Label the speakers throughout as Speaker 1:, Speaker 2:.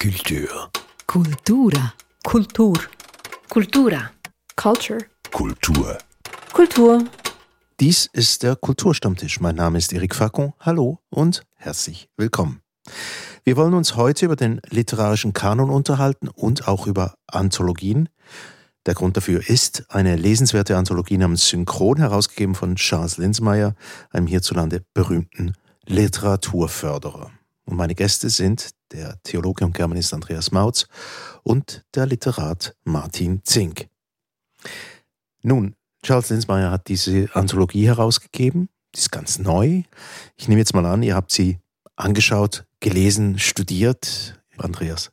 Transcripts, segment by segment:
Speaker 1: Kultur.
Speaker 2: Kultura.
Speaker 3: Kultur.
Speaker 4: Kultura. Culture.
Speaker 1: Kultur.
Speaker 4: Kultur.
Speaker 5: Dies ist der Kulturstammtisch. Mein Name ist Erik Facon. Hallo und herzlich willkommen. Wir wollen uns heute über den literarischen Kanon unterhalten und auch über Anthologien. Der Grund dafür ist eine lesenswerte Anthologie namens Synchron, herausgegeben von Charles Linsmeyer, einem hierzulande berühmten Literaturförderer. Und meine Gäste sind der Theologe und Germanist Andreas Mautz und der Literat Martin Zink. Nun, Charles Linsmeyer hat diese Anthologie herausgegeben. Die ist ganz neu. Ich nehme jetzt mal an, ihr habt sie angeschaut, gelesen, studiert. Andreas.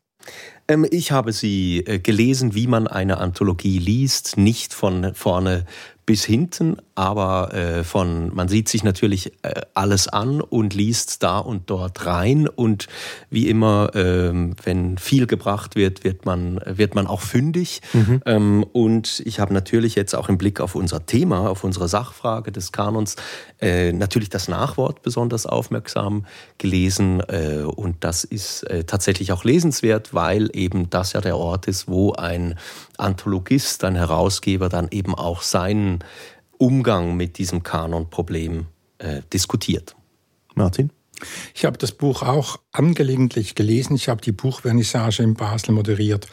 Speaker 6: Ähm, ich habe sie äh, gelesen, wie man eine Anthologie liest, nicht von vorne bis hinten, aber äh, von man sieht sich natürlich äh, alles an und liest da und dort rein und wie immer, ähm, wenn viel gebracht wird, wird man wird man auch fündig mhm. ähm, und ich habe natürlich jetzt auch im Blick auf unser Thema, auf unsere Sachfrage des Kanons äh, natürlich das Nachwort besonders aufmerksam gelesen äh, und das ist äh, tatsächlich auch lesenswert, weil eben das ja der Ort ist, wo ein Anthologist, ein Herausgeber dann eben auch seinen Umgang mit diesem Kanonproblem äh, diskutiert.
Speaker 5: Martin?
Speaker 7: Ich habe das Buch auch angelegentlich gelesen. Ich habe die Buchvernissage in Basel moderiert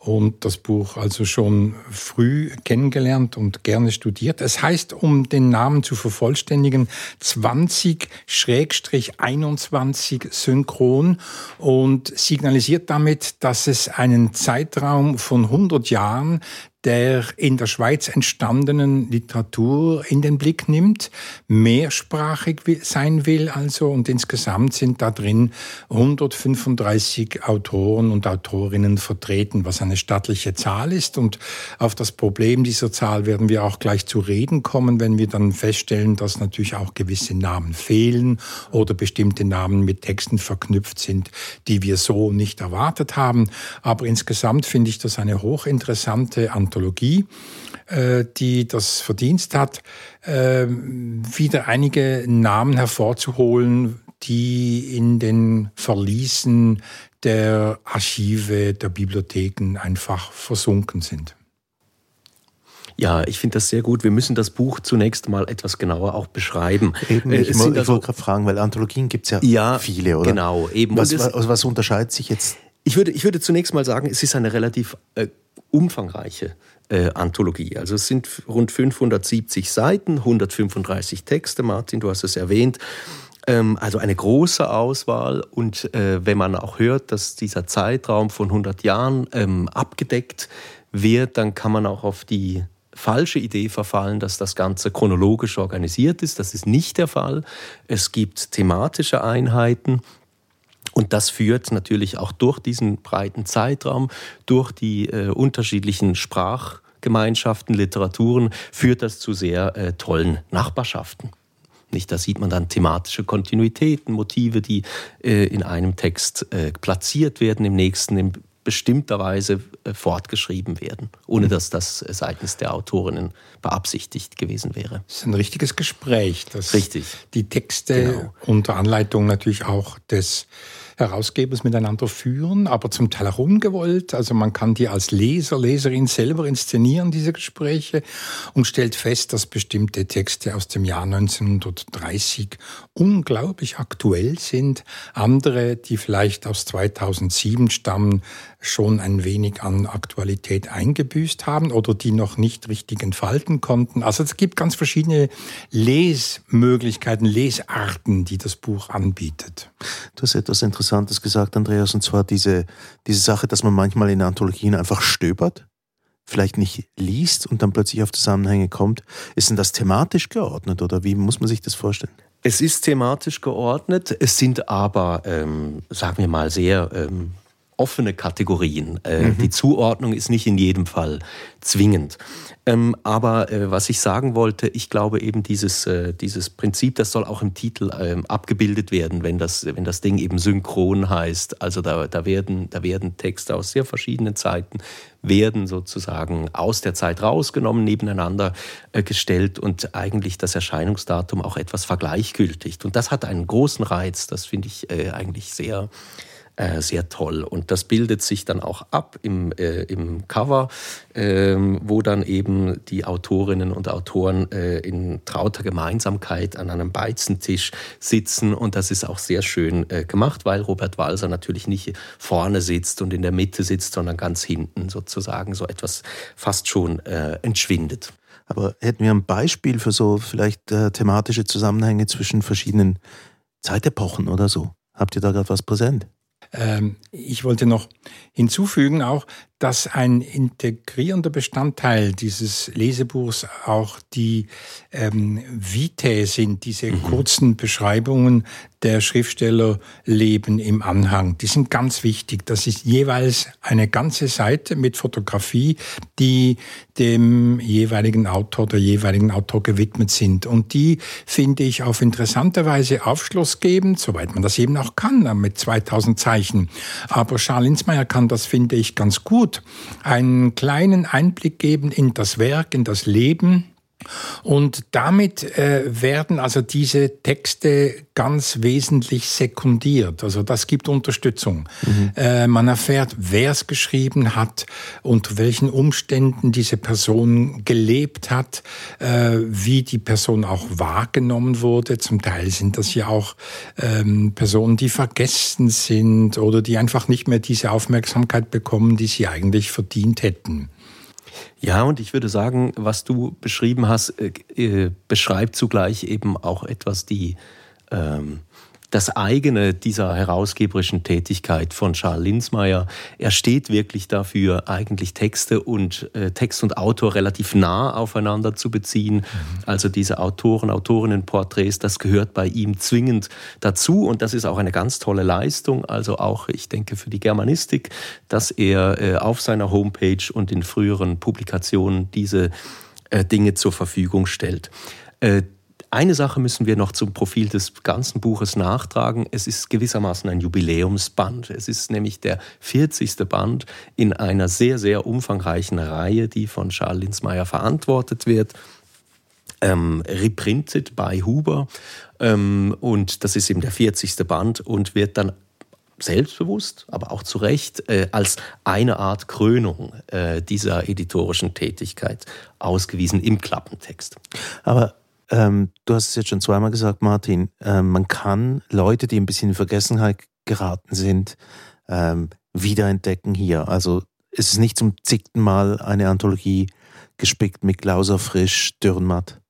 Speaker 7: und das Buch also schon früh kennengelernt und gerne studiert. Es heißt, um den Namen zu vervollständigen, 20-21 synchron und signalisiert damit, dass es einen Zeitraum von 100 Jahren der in der Schweiz entstandenen Literatur in den Blick nimmt, mehrsprachig sein will also und insgesamt sind da drin 135 Autoren und Autorinnen vertreten, was eine stattliche Zahl ist und auf das Problem dieser Zahl werden wir auch gleich zu reden kommen, wenn wir dann feststellen, dass natürlich auch gewisse Namen fehlen oder bestimmte Namen mit Texten verknüpft sind, die wir so nicht erwartet haben. Aber insgesamt finde ich das eine hochinteressante Anthologie, äh, die das Verdienst hat, äh, wieder einige Namen hervorzuholen, die in den Verließen der Archive, der Bibliotheken einfach versunken sind.
Speaker 6: Ja, ich finde das sehr gut. Wir müssen das Buch zunächst mal etwas genauer auch beschreiben.
Speaker 5: Eben, ich, ich also, wollte gerade fragen, weil Anthologien gibt es ja, ja, viele, oder?
Speaker 6: Genau, eben.
Speaker 5: Was, was, was unterscheidet sich jetzt?
Speaker 6: Ich würde, ich würde zunächst mal sagen, es ist eine relativ äh, umfangreiche äh, Anthologie. Also es sind rund 570 Seiten, 135 Texte, Martin, du hast es erwähnt. Ähm, also eine große Auswahl und äh, wenn man auch hört, dass dieser Zeitraum von 100 Jahren ähm, abgedeckt wird, dann kann man auch auf die falsche Idee verfallen, dass das Ganze chronologisch organisiert ist. Das ist nicht der Fall. Es gibt thematische Einheiten, und das führt natürlich auch durch diesen breiten Zeitraum, durch die äh, unterschiedlichen Sprachgemeinschaften, Literaturen, führt das zu sehr äh, tollen Nachbarschaften. Nicht, da sieht man dann thematische Kontinuitäten, Motive, die äh, in einem Text äh, platziert werden, im nächsten in bestimmter Weise äh, fortgeschrieben werden, ohne dass das seitens der Autorinnen beabsichtigt gewesen wäre.
Speaker 7: Das ist ein richtiges Gespräch, das
Speaker 6: Richtig.
Speaker 7: die Texte genau. unter Anleitung natürlich auch des Herausgebers miteinander führen, aber zum Teil auch ungewollt. Also man kann die als Leser, Leserin selber inszenieren, diese Gespräche, und stellt fest, dass bestimmte Texte aus dem Jahr 1930 unglaublich aktuell sind. Andere, die vielleicht aus 2007 stammen, schon ein wenig an Aktualität eingebüßt haben oder die noch nicht richtig entfalten konnten. Also es gibt ganz verschiedene Lesmöglichkeiten, Lesarten, die das Buch anbietet.
Speaker 5: Du hast etwas Interessantes gesagt, Andreas, und zwar diese, diese Sache, dass man manchmal in Anthologien einfach stöbert vielleicht nicht liest und dann plötzlich auf Zusammenhänge kommt. Ist denn das thematisch geordnet oder wie muss man sich das vorstellen?
Speaker 6: Es ist thematisch geordnet, es sind aber, ähm, sagen wir mal, sehr ähm, offene Kategorien. Äh, mhm. Die Zuordnung ist nicht in jedem Fall zwingend. Ähm, aber äh, was ich sagen wollte, ich glaube eben dieses, äh, dieses Prinzip, das soll auch im Titel ähm, abgebildet werden, wenn das, wenn das Ding eben synchron heißt. Also da, da, werden, da werden Texte aus sehr verschiedenen Zeiten, werden sozusagen aus der Zeit rausgenommen, nebeneinander gestellt und eigentlich das Erscheinungsdatum auch etwas vergleichgültigt. Und das hat einen großen Reiz, das finde ich eigentlich sehr äh, sehr toll. Und das bildet sich dann auch ab im, äh, im Cover, äh, wo dann eben die Autorinnen und Autoren äh, in trauter Gemeinsamkeit an einem Beizentisch sitzen. Und das ist auch sehr schön äh, gemacht, weil Robert Walser natürlich nicht vorne sitzt und in der Mitte sitzt, sondern ganz hinten sozusagen so etwas fast schon äh, entschwindet.
Speaker 5: Aber hätten wir ein Beispiel für so vielleicht äh, thematische Zusammenhänge zwischen verschiedenen Zeitepochen oder so? Habt ihr da gerade was präsent?
Speaker 7: Ähm, ich wollte noch hinzufügen auch, dass ein integrierender Bestandteil dieses Lesebuchs auch die ähm, Vitae sind, diese mhm. kurzen Beschreibungen der Schriftstellerleben im Anhang. Die sind ganz wichtig. Das ist jeweils eine ganze Seite mit Fotografie, die dem jeweiligen Autor, der jeweiligen Autor gewidmet sind. Und die finde ich auf interessante Weise aufschlussgebend, soweit man das eben auch kann, mit 2000 Zeichen. Aber Charles Linsmeyer kann das, finde ich, ganz gut gut einen kleinen Einblick geben in das Werk, in das Leben und damit äh, werden also diese Texte ganz wesentlich sekundiert. Also das gibt Unterstützung. Mhm. Äh, man erfährt, wer es geschrieben hat, unter welchen Umständen diese Person gelebt hat, äh, wie die Person auch wahrgenommen wurde. Zum Teil sind das ja auch ähm, Personen, die vergessen sind oder die einfach nicht mehr diese Aufmerksamkeit bekommen, die sie eigentlich verdient hätten.
Speaker 6: Ja, und ich würde sagen, was du beschrieben hast, äh, äh, beschreibt zugleich eben auch etwas die ähm, das eigene dieser herausgeberischen Tätigkeit von Charles Linsmeyer. Er steht wirklich dafür, eigentlich Texte und äh, Text und Autor relativ nah aufeinander zu beziehen. Mhm. Also diese Autoren, Autorinnenporträts, das gehört bei ihm zwingend dazu und das ist auch eine ganz tolle Leistung. Also auch, ich denke, für die Germanistik, dass er äh, auf seiner Homepage und in früheren Publikationen diese äh, Dinge zur Verfügung stellt. Eine Sache müssen wir noch zum Profil des ganzen Buches nachtragen. Es ist gewissermaßen ein Jubiläumsband. Es ist nämlich der 40. Band in einer sehr, sehr umfangreichen Reihe, die von Charles Linsmeyer verantwortet wird. Ähm, reprinted bei Huber. Ähm, und das ist eben der 40. Band und wird dann selbstbewusst, aber auch zu Recht äh, als eine Art Krönung äh, dieser editorischen Tätigkeit ausgewiesen im Klappentext.
Speaker 5: Aber ähm, du hast es jetzt schon zweimal gesagt, Martin, äh, man kann Leute, die ein bisschen in Vergessenheit geraten sind, ähm, wiederentdecken hier. Also es ist nicht zum zigten Mal eine Anthologie gespickt mit Glauser Frisch, Dürrenmatt,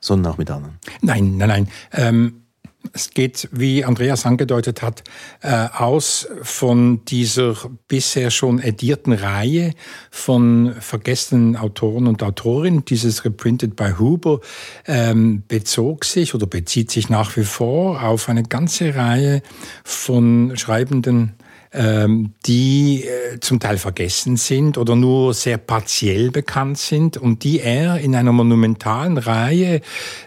Speaker 5: sondern auch mit anderen.
Speaker 7: Nein, nein, nein. Es geht, wie Andreas angedeutet hat, äh, aus von dieser bisher schon edierten Reihe von vergessenen Autoren und Autorinnen. Dieses Reprinted by Huber ähm, bezog sich oder bezieht sich nach wie vor auf eine ganze Reihe von Schreibenden, ähm, die äh, zum Teil vergessen sind oder nur sehr partiell bekannt sind und die er in einer monumentalen Reihe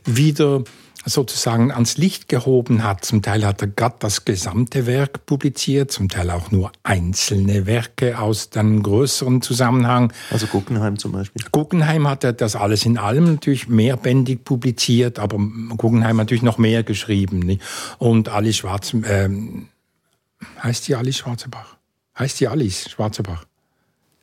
Speaker 7: wieder sozusagen ans Licht gehoben hat. Zum Teil hat er gerade das gesamte Werk publiziert, zum Teil auch nur einzelne Werke aus einem größeren Zusammenhang.
Speaker 5: Also Guggenheim zum Beispiel.
Speaker 7: Guggenheim hat er das alles in allem natürlich mehrbändig publiziert, aber Guggenheim natürlich noch mehr geschrieben. Nicht? Und Alice Schwarz, ähm, heißt die Alice Schwarzebach? Heißt die Alice Schwarzebach?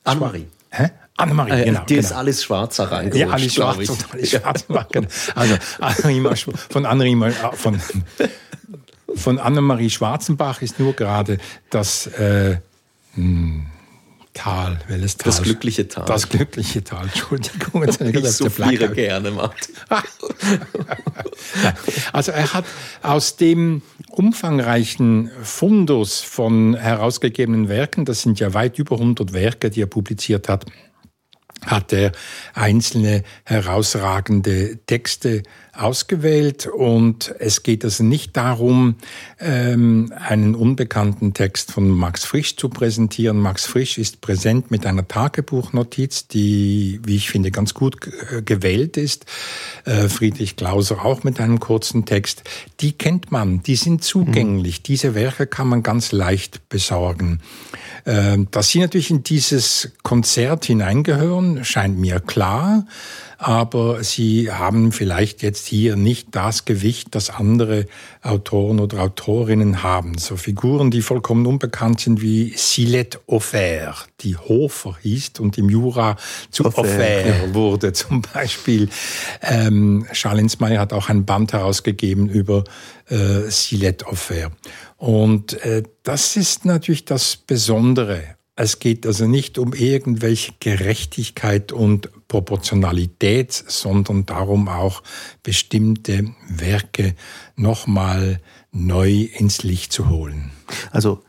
Speaker 6: Annemarie.
Speaker 7: Hä? Annemarie,
Speaker 6: äh, genau. Die genau. ist alles schwarzer reingerutscht,
Speaker 7: Ja, alles schwarz und alles schwarz. Genau. Also Annemarie, von Annemarie, äh, von, von Annemarie Schwarzenbach ist nur gerade das äh, hm, Tal, welches Tal?
Speaker 6: Das glückliche Tal.
Speaker 7: Das glückliche Tal, Entschuldigung. Jetzt
Speaker 6: ich souffliere gerne, Martin.
Speaker 7: also er hat aus dem umfangreichen Fundus von herausgegebenen Werken, das sind ja weit über 100 Werke, die er publiziert hat, hat er einzelne herausragende Texte ausgewählt und es geht also nicht darum, ähm, einen unbekannten Text von Max Frisch zu präsentieren. Max Frisch ist präsent mit einer Tagebuchnotiz, die, wie ich finde, ganz gut gewählt ist. Äh, Friedrich Klauser auch mit einem kurzen Text. Die kennt man, die sind zugänglich. Mhm. Diese Werke kann man ganz leicht besorgen. Ähm, dass Sie natürlich in dieses Konzert hineingehören, scheint mir klar aber sie haben vielleicht jetzt hier nicht das Gewicht, das andere Autoren oder Autorinnen haben. So Figuren, die vollkommen unbekannt sind wie Silette Offert, die Hofer hieß und im Jura zu Offert wurde zum Beispiel. Ähm, Charles Meyer hat auch ein Band herausgegeben über äh, Silette Offert. Und äh, das ist natürlich das Besondere es geht also nicht um irgendwelche Gerechtigkeit und Proportionalität, sondern darum auch bestimmte Werke nochmal neu ins Licht zu holen.
Speaker 5: Also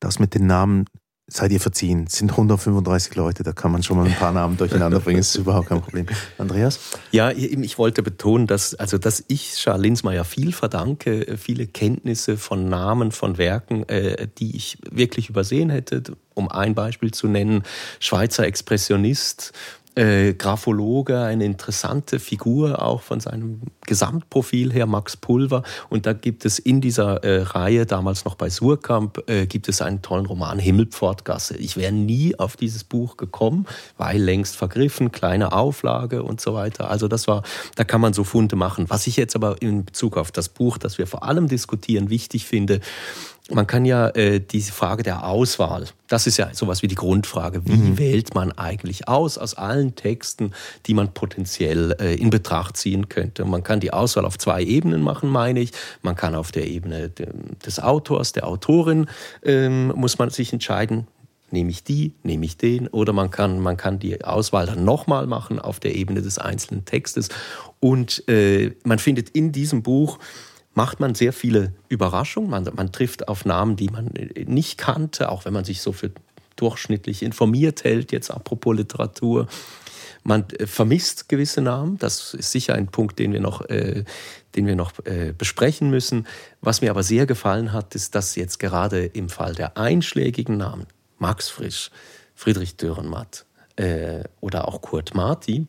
Speaker 5: das mit den Namen seid ihr verziehen. Es sind 135 Leute, da kann man schon mal ein paar Namen durcheinander bringen, das ist überhaupt kein Problem. Andreas?
Speaker 6: Ja, ich wollte betonen, dass, also, dass ich Charles Linsmeyer viel verdanke, viele Kenntnisse von Namen, von Werken, äh, die ich wirklich übersehen hätte. Um ein Beispiel zu nennen, Schweizer Expressionist, äh, Graphologe, eine interessante Figur auch von seinem Gesamtprofil her, Max Pulver. Und da gibt es in dieser äh, Reihe, damals noch bei Surkamp, äh, gibt es einen tollen Roman, Himmelpfortgasse. Ich wäre nie auf dieses Buch gekommen, weil längst vergriffen, kleine Auflage und so weiter. Also das war, da kann man so Funde machen. Was ich jetzt aber in Bezug auf das Buch, das wir vor allem diskutieren, wichtig finde, man kann ja äh, diese Frage der Auswahl, das ist ja sowas wie die Grundfrage, wie mhm. wählt man eigentlich aus aus allen Texten, die man potenziell äh, in Betracht ziehen könnte. man kann die Auswahl auf zwei Ebenen machen, meine ich. Man kann auf der Ebene des Autors, der Autorin, ähm, muss man sich entscheiden, nehme ich die, nehme ich den, oder man kann, man kann die Auswahl dann nochmal machen auf der Ebene des einzelnen Textes. Und äh, man findet in diesem Buch macht man sehr viele Überraschungen. Man, man trifft auf Namen, die man nicht kannte, auch wenn man sich so für durchschnittlich informiert hält, jetzt apropos Literatur. Man äh, vermisst gewisse Namen. Das ist sicher ein Punkt, den wir noch, äh, den wir noch äh, besprechen müssen. Was mir aber sehr gefallen hat, ist, dass jetzt gerade im Fall der einschlägigen Namen, Max Frisch, Friedrich Dürrenmatt äh, oder auch Kurt Marti,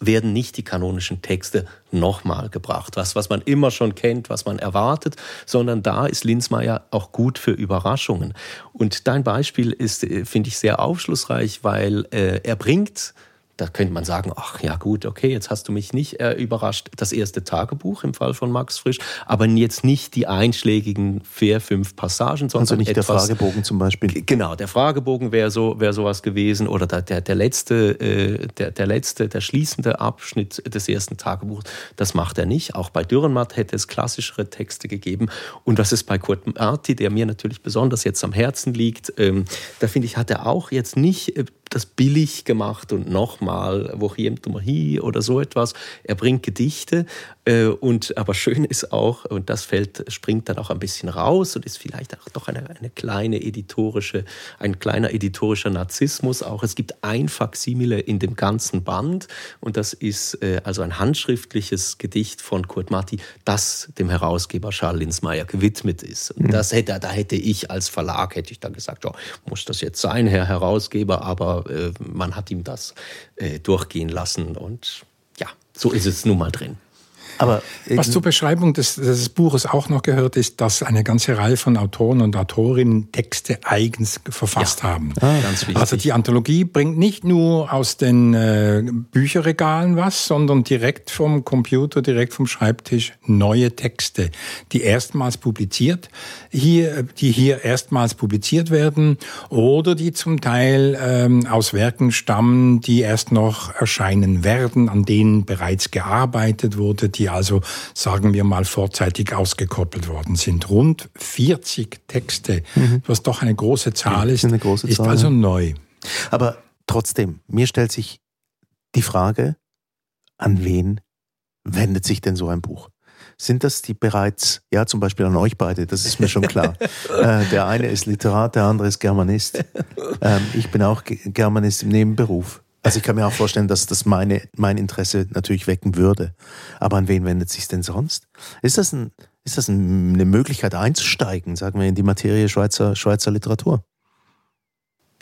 Speaker 6: werden nicht die kanonischen Texte nochmal gebracht. Was, was man immer schon kennt, was man erwartet, sondern da ist Linsmeier auch gut für Überraschungen. Und dein Beispiel ist, äh, finde ich, sehr aufschlussreich, weil äh, er bringt da könnte man sagen, ach ja gut, okay, jetzt hast du mich nicht äh, überrascht, das erste Tagebuch im Fall von Max Frisch, aber jetzt nicht die einschlägigen vier, fünf Passagen, sondern
Speaker 5: also nicht
Speaker 6: etwas,
Speaker 5: der Fragebogen zum Beispiel.
Speaker 6: Genau, der Fragebogen wäre so, wäre sowas gewesen oder der, der, der letzte, äh, der, der letzte, der schließende Abschnitt des ersten Tagebuchs, das macht er nicht. Auch bei Dürrenmatt hätte es klassischere Texte gegeben und was ist bei Kurt Marti, der mir natürlich besonders jetzt am Herzen liegt, ähm, da finde ich, hat er auch jetzt nicht äh, das billig gemacht und nochmal, wo hi oder so etwas. Er bringt Gedichte äh, und aber schön ist auch, und das fällt, springt dann auch ein bisschen raus und ist vielleicht auch doch eine, eine kleine editorische, ein kleiner editorischer Narzissmus auch. Es gibt ein Faksimile in dem ganzen Band und das ist äh, also ein handschriftliches Gedicht von Kurt Marti, das dem Herausgeber Charles Linsmeyer gewidmet ist. Und mhm. das hätte, da hätte ich als Verlag, hätte ich dann gesagt, ja, muss das jetzt sein, Herr Herausgeber, aber äh, man hat ihm das äh, durchgehen lassen und ja, so ist es nun mal drin.
Speaker 7: Aber Was zur Beschreibung des, des, Buches auch noch gehört, ist, dass eine ganze Reihe von Autoren und Autorinnen Texte eigens verfasst ja, haben. Ah, also die Anthologie bringt nicht nur aus den äh, Bücherregalen was, sondern direkt vom Computer, direkt vom Schreibtisch neue Texte, die erstmals publiziert, hier, die hier erstmals publiziert werden oder die zum Teil ähm, aus Werken stammen, die erst noch erscheinen werden, an denen bereits gearbeitet wurde, die die also, sagen wir mal, vorzeitig ausgekoppelt worden sind. Rund 40 Texte, mhm. was doch eine große Zahl ist, eine große ist Zahl. also neu.
Speaker 5: Aber trotzdem, mir stellt sich die Frage, an wen wendet sich denn so ein Buch? Sind das die bereits, ja zum Beispiel an euch beide, das ist mir schon klar. äh, der eine ist Literat, der andere ist Germanist. Ähm, ich bin auch Germanist im Nebenberuf. Also ich kann mir auch vorstellen, dass das meine, mein Interesse natürlich wecken würde. Aber an wen wendet sich denn sonst? Ist das, ein, ist das eine Möglichkeit einzusteigen, sagen wir, in die Materie Schweizer, Schweizer Literatur?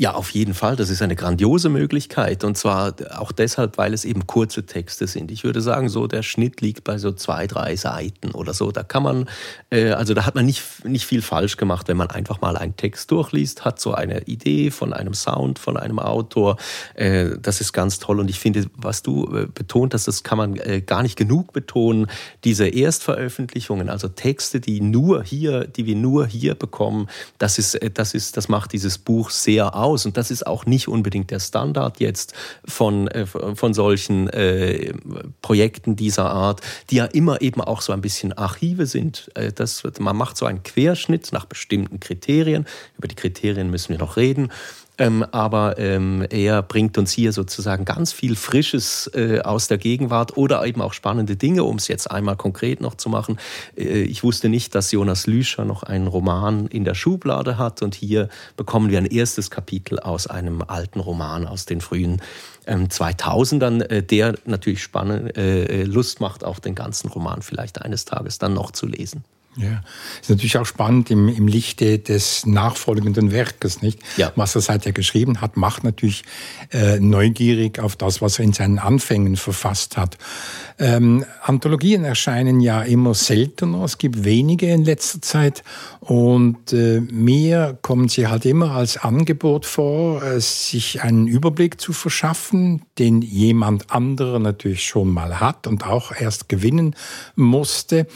Speaker 6: Ja, auf jeden Fall. Das ist eine grandiose Möglichkeit. Und zwar auch deshalb, weil es eben kurze Texte sind. Ich würde sagen, so der Schnitt liegt bei so zwei, drei Seiten oder so. Da kann man, äh, also da hat man nicht, nicht viel falsch gemacht, wenn man einfach mal einen Text durchliest, hat so eine Idee von einem Sound, von einem Autor. Äh, das ist ganz toll. Und ich finde, was du äh, betont hast, das kann man äh, gar nicht genug betonen. Diese Erstveröffentlichungen, also Texte, die nur hier, die wir nur hier bekommen, das ist, äh, das ist, das macht dieses Buch sehr aus aus. Und das ist auch nicht unbedingt der Standard jetzt von, äh, von solchen äh, Projekten dieser Art, die ja immer eben auch so ein bisschen Archive sind. Äh, das, man macht so einen Querschnitt nach bestimmten Kriterien. Über die Kriterien müssen wir noch reden. Ähm, aber ähm, er bringt uns hier sozusagen ganz viel Frisches äh, aus der Gegenwart oder eben auch spannende Dinge, um es jetzt einmal konkret noch zu machen. Äh, ich wusste nicht, dass Jonas Lüscher noch einen Roman in der Schublade hat und hier bekommen wir ein erstes Kapitel aus einem alten Roman aus den frühen ähm, 2000ern, äh, der natürlich spannend, äh, äh, Lust macht, auch den ganzen Roman vielleicht eines Tages dann noch zu lesen.
Speaker 7: Ja, ist natürlich auch spannend im, im Lichte des nachfolgenden Werkes, nicht? Ja. Was er seither geschrieben hat, macht natürlich äh, neugierig auf das, was er in seinen Anfängen verfasst hat. Ähm, Anthologien erscheinen ja immer seltener, es gibt wenige in letzter Zeit und äh, mir kommen sie halt immer als Angebot vor, äh, sich einen Überblick zu verschaffen, den jemand anderer natürlich schon mal hat und auch erst gewinnen musste.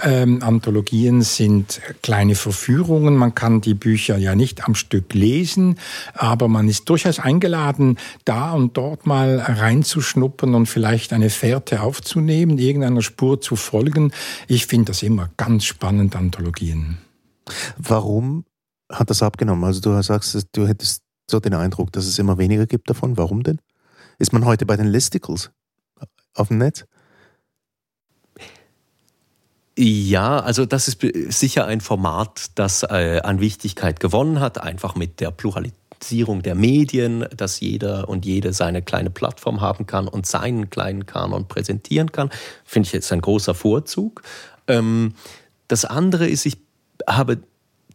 Speaker 7: Ähm, Anthologien sind kleine Verführungen. Man kann die Bücher ja nicht am Stück lesen, aber man ist durchaus eingeladen, da und dort mal reinzuschnuppern und vielleicht eine Fährte aufzunehmen, irgendeiner Spur zu folgen. Ich finde das immer ganz spannend, Anthologien.
Speaker 5: Warum hat das abgenommen? Also du sagst, du hättest so den Eindruck, dass es immer weniger gibt davon. Warum denn? Ist man heute bei den Listicles auf dem Netz?
Speaker 6: Ja, also das ist sicher ein Format, das äh, an Wichtigkeit gewonnen hat, einfach mit der Pluralisierung der Medien, dass jeder und jede seine kleine Plattform haben kann und seinen kleinen Kanon präsentieren kann. Finde ich jetzt ein großer Vorzug. Ähm, das andere ist, ich habe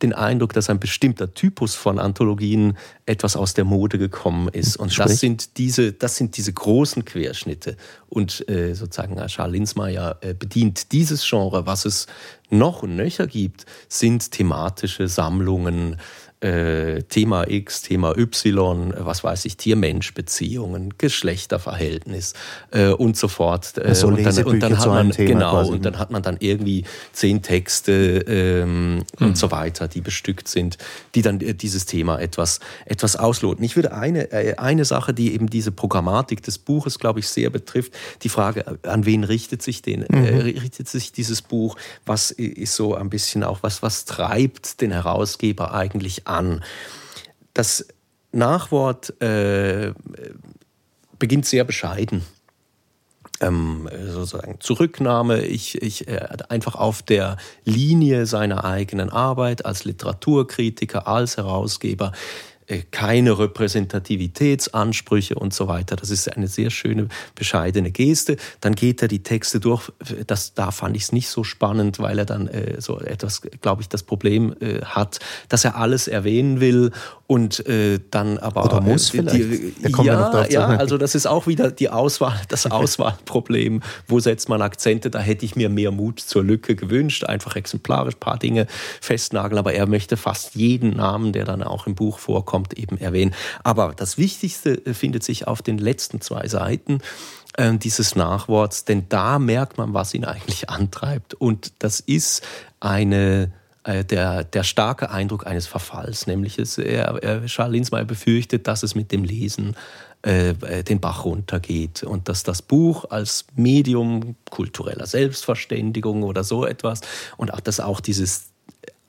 Speaker 6: den Eindruck, dass ein bestimmter Typus von Anthologien etwas aus der Mode gekommen ist. Und das sind diese, das sind diese großen Querschnitte. Und äh, sozusagen Charles Linsmeyer äh, bedient dieses Genre. Was es noch und nöcher gibt, sind thematische Sammlungen, äh, Thema X, Thema Y, was weiß ich, Tier-Mensch-Beziehungen, Geschlechterverhältnis äh, und so fort.
Speaker 5: Äh, also und, dann, und dann hat man
Speaker 6: genau quasi. und dann hat man dann irgendwie zehn Texte ähm, hm. und so weiter, die bestückt sind, die dann äh, dieses Thema etwas etwas ausloten. Ich würde eine äh, eine Sache, die eben diese Programmatik des Buches, glaube ich, sehr betrifft, die Frage, an wen richtet sich den äh, mhm. richtet sich dieses Buch? Was ist so ein bisschen auch was was treibt den Herausgeber eigentlich an? An. Das Nachwort äh, beginnt sehr bescheiden. Ähm, sozusagen Zurücknahme, ich, ich äh, einfach auf der Linie seiner eigenen Arbeit als Literaturkritiker, als Herausgeber keine Repräsentativitätsansprüche und so weiter. Das ist eine sehr schöne, bescheidene Geste. Dann geht er die Texte durch. Das, da fand ich es nicht so spannend, weil er dann äh, so etwas, glaube ich, das Problem äh, hat, dass er alles erwähnen will und äh, dann aber
Speaker 5: Oder muss
Speaker 6: äh,
Speaker 5: die,
Speaker 6: ja, ja, also das ist auch wieder die Auswahl, das Auswahlproblem. Wo setzt man Akzente? Da hätte ich mir mehr Mut zur Lücke gewünscht, einfach exemplarisch ein paar Dinge festnageln, aber er möchte fast jeden Namen, der dann auch im Buch vorkommt, eben erwähnen. Aber das Wichtigste äh, findet sich auf den letzten zwei Seiten äh, dieses Nachworts, denn da merkt man, was ihn eigentlich antreibt. Und das ist eine äh, der, der starke Eindruck eines Verfalls, nämlich es, er, er, Charles Linsmeyer befürchtet, dass es mit dem Lesen äh, den Bach runtergeht und dass das Buch als Medium kultureller Selbstverständigung oder so etwas und auch, dass auch dieses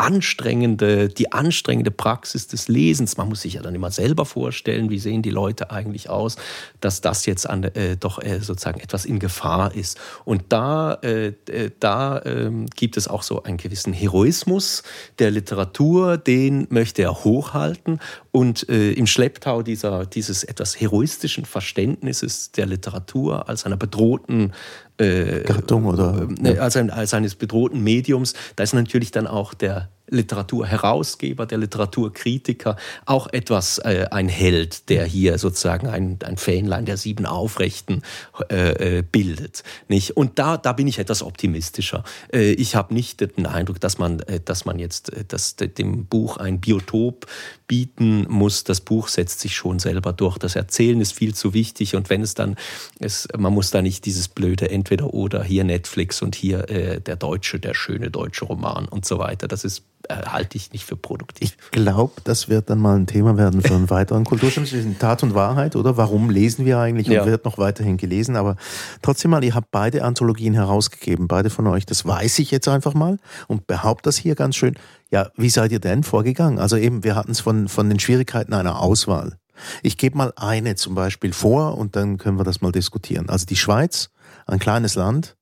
Speaker 6: anstrengende, die anstrengende Praxis des Lesens, man muss sich ja dann immer selber vorstellen, wie sehen die Leute eigentlich aus, dass das jetzt an, äh, doch äh, sozusagen etwas in Gefahr ist. Und da, äh, äh da ähm, gibt es auch so einen gewissen Heroismus der Literatur, den möchte er hochhalten und äh, im Schlepptau dieser, dieses etwas heroistischen Verständnisses der Literatur als einer bedrohten
Speaker 5: äh, Gattung oder
Speaker 6: äh, als, ein, als eines bedrohten Mediums, da ist natürlich dann auch der Literaturherausgeber, der Literaturkritiker, auch etwas äh, ein Held, der hier sozusagen ein, ein Fähnlein der sieben Aufrechten äh, äh, bildet. Nicht? Und da, da bin ich etwas optimistischer. Äh, ich habe nicht den Eindruck, dass man, äh, dass man jetzt äh, dass dem Buch ein Biotop bieten muss. Das Buch setzt sich schon selber durch. Das Erzählen ist viel zu wichtig und wenn es dann, es, man muss da nicht dieses blöde entweder oder hier Netflix und hier der deutsche, der schöne deutsche Roman und so weiter. Das ist äh, halte ich nicht für produktiv.
Speaker 5: Ich glaube, das wird dann mal ein Thema werden für einen weiteren Kulturstammtisch. Tat und Wahrheit, oder? Warum lesen wir eigentlich und ja. wird noch weiterhin gelesen? Aber trotzdem mal, ihr habt beide Anthologien herausgegeben, beide von euch. Das weiß ich jetzt einfach mal und behaupte das hier ganz schön. Ja, wie seid ihr denn vorgegangen? Also eben, wir hatten es von, von den Schwierigkeiten einer Auswahl. Ich gebe mal eine zum Beispiel vor und dann können wir das mal diskutieren. Also die Schweiz, ein kleines Land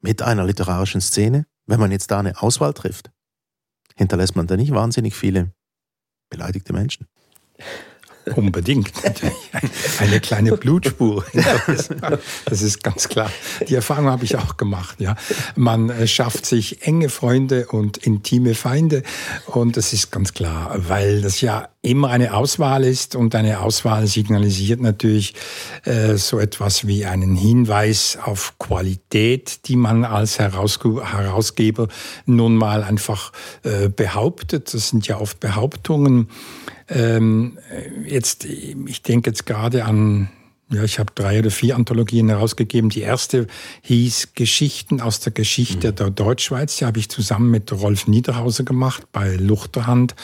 Speaker 5: mit einer literarischen Szene. Wenn man jetzt da eine Auswahl trifft, hinterlässt man da nicht wahnsinnig viele beleidigte Menschen.
Speaker 7: Unbedingt. Eine kleine Blutspur. Das ist ganz klar. Die Erfahrung habe ich auch gemacht. Ja. Man äh, schafft sich enge Freunde und intime Feinde. Und das ist ganz klar, weil das ja immer eine Auswahl ist und eine Auswahl signalisiert natürlich äh, so etwas wie einen Hinweis auf Qualität, die man als Herausge Herausgeber nun mal einfach äh, behauptet. Das sind ja oft Behauptungen. Ähm, jetzt, ich denke jetzt gerade an ja, ich habe drei oder vier Anthologien herausgegeben. Die erste hieß Geschichten aus der Geschichte mhm. der Deutschschweiz. Die habe ich zusammen mit Rolf Niederhauser gemacht bei Luchterhand.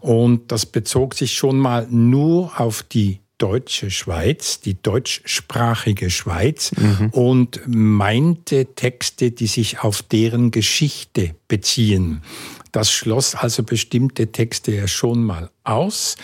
Speaker 7: Und das bezog sich schon mal nur auf die deutsche Schweiz, die deutschsprachige Schweiz mhm. und meinte Texte, die sich auf deren Geschichte beziehen. Das schloss also bestimmte Texte ja schon mal aus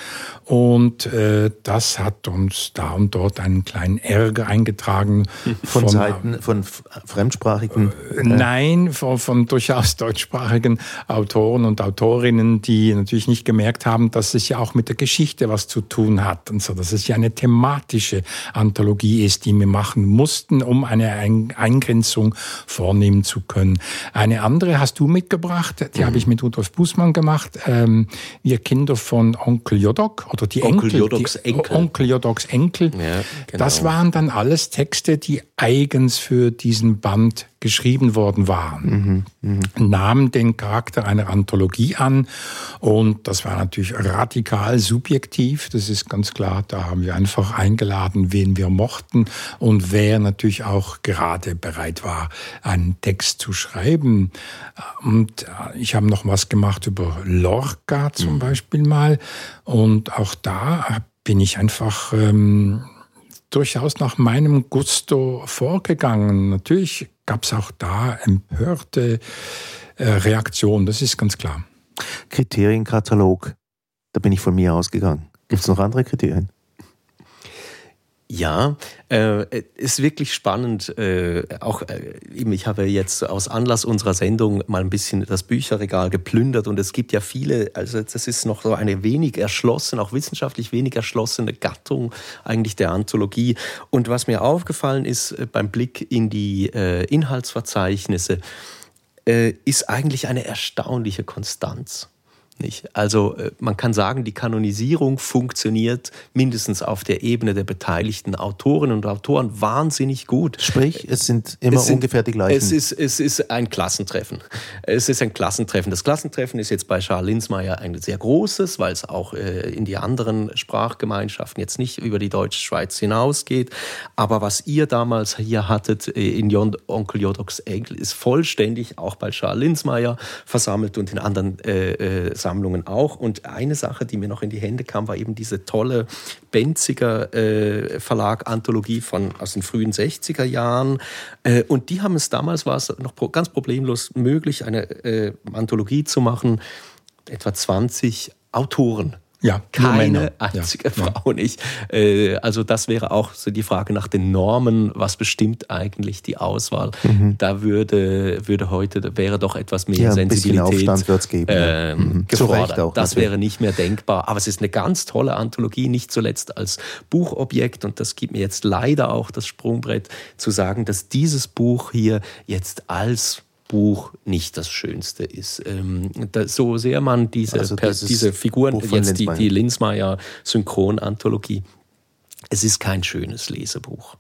Speaker 7: und äh, das hat uns da und dort einen kleinen Ärger eingetragen.
Speaker 5: Von, von Seiten von fremdsprachigen?
Speaker 7: Äh, nein, von, von durchaus deutschsprachigen Autoren und Autorinnen, die natürlich nicht gemerkt haben, dass es ja auch mit der Geschichte was zu tun hat und so, dass es ja eine thematische Anthologie ist, die wir machen mussten, um eine Eingrenzung vornehmen zu können. Eine andere hast du mitgebracht, die mhm. habe ich mit Rudolf Bußmann gemacht. Ähm, wir Kinder von Onkel Jodok oder die Onkel Enkel. Jodoks Enkel. Onkel Jodoks Enkel. Ja, genau. Das waren dann alles Texte, die eigens für diesen Band geschrieben worden waren. Mhm, mh. Nahmen den Charakter einer Anthologie an und das war natürlich radikal subjektiv, das ist ganz klar. Da haben wir einfach eingeladen, wen wir mochten und wer natürlich auch gerade bereit war, einen Text zu schreiben. Und ich habe noch was gemacht über Lorca zum mhm. Beispiel mal und auch da bin ich einfach ähm, durchaus nach meinem Gusto vorgegangen. Natürlich gab es auch da empörte äh, Reaktionen, das ist ganz klar.
Speaker 5: Kriterienkatalog, da bin ich von mir ausgegangen. Gibt es noch andere Kriterien?
Speaker 6: Ja, äh, ist wirklich spannend. Äh, auch äh, ich habe jetzt aus Anlass unserer Sendung mal ein bisschen das Bücherregal geplündert und es gibt ja viele. Also das ist noch so eine wenig erschlossene, auch wissenschaftlich wenig erschlossene Gattung eigentlich der Anthologie. Und was mir aufgefallen ist äh, beim Blick in die äh, Inhaltsverzeichnisse, äh, ist eigentlich eine erstaunliche Konstanz. Nicht? Also äh, man kann sagen, die Kanonisierung funktioniert mindestens auf der Ebene der beteiligten Autorinnen und Autoren wahnsinnig gut.
Speaker 5: Sprich, es sind immer es sind, ungefähr die gleichen.
Speaker 6: Es ist, es ist ein Klassentreffen. Es ist ein Klassentreffen. Das Klassentreffen ist jetzt bei Charles Linsmeyer ein sehr großes, weil es auch äh, in die anderen Sprachgemeinschaften jetzt nicht über die deutsche Schweiz hinausgeht. Aber was ihr damals hier hattet äh, in Onkel Jodoks Enkel ist vollständig auch bei Charles Linsmeyer versammelt und in anderen äh, Sammlungen auch. Und eine Sache, die mir noch in die Hände kam, war eben diese tolle Benziger äh, Verlag Anthologie von aus den frühen 60er Jahren. Äh, und die haben es damals war es noch ganz problemlos möglich, eine äh, Anthologie zu machen, etwa 20 Autoren
Speaker 7: ja,
Speaker 6: keine einzige ja, Frau ja. nicht. Äh, also das wäre auch so die Frage nach den Normen. Was bestimmt eigentlich die Auswahl? Mhm. Da würde, würde heute, wäre doch etwas mehr ja, Sensibilität
Speaker 5: Aufstand geben,
Speaker 6: äh, mhm. gefordert. Auch, das wäre nicht mehr denkbar. Aber es ist eine ganz tolle Anthologie, nicht zuletzt als Buchobjekt. Und das gibt mir jetzt leider auch das Sprungbrett zu sagen, dass dieses Buch hier jetzt als Buch nicht das Schönste ist. Ähm, da, so sehr man diese, also diese Figuren, jetzt die, die Linsmeier Synchronanthologie, es ist kein schönes Lesebuch.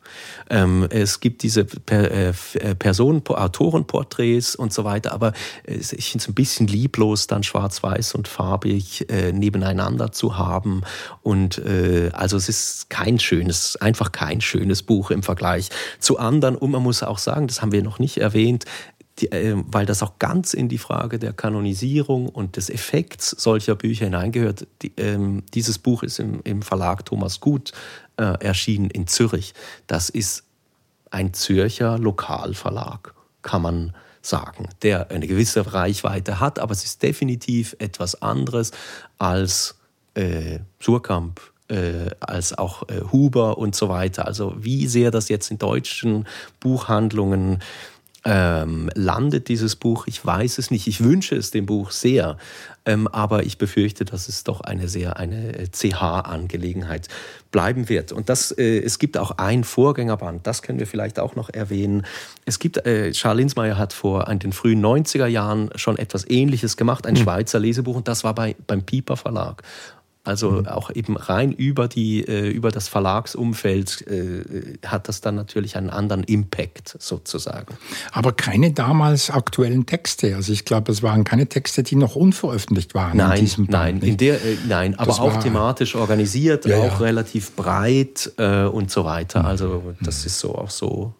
Speaker 6: Ähm, es gibt diese per, äh, äh Personen, Autorenporträts und so weiter, aber ich finde es ein bisschen lieblos, dann schwarz-weiß und farbig äh, nebeneinander zu haben. Und äh, also es ist kein schönes, einfach kein schönes Buch im Vergleich zu anderen. Und man muss auch sagen, das haben wir noch nicht erwähnt, die, äh, weil das auch ganz in die Frage der Kanonisierung und des Effekts solcher Bücher hineingehört. Die, ähm, dieses Buch ist im, im Verlag Thomas Gut äh, erschienen in Zürich. Das ist ein Zürcher Lokalverlag, kann man sagen, der eine gewisse Reichweite hat, aber es ist definitiv etwas anderes als äh, Surkamp, äh, als auch äh, Huber und so weiter. Also wie sehr das jetzt in deutschen Buchhandlungen ähm, landet dieses Buch? Ich weiß es nicht. Ich wünsche es dem Buch sehr. Ähm, aber ich befürchte, dass es doch eine sehr eine CH-Angelegenheit bleiben wird. Und das, äh, es gibt auch ein Vorgängerband, das können wir vielleicht auch noch erwähnen. Es gibt, äh, Charles Linsmeyer hat vor in den frühen 90er Jahren schon etwas Ähnliches gemacht, ein mhm. Schweizer Lesebuch, und das war bei, beim Pieper Verlag. Also mhm. auch eben rein über, die, äh, über das Verlagsumfeld äh, hat das dann natürlich einen anderen Impact sozusagen.
Speaker 7: Aber keine damals aktuellen Texte. Also ich glaube, es waren keine Texte, die noch unveröffentlicht waren.
Speaker 6: Nein, in diesem nein, in der, äh, nein, aber das auch thematisch organisiert, ja, auch ja. relativ breit und so weiter. Mhm. Also das ist so auch so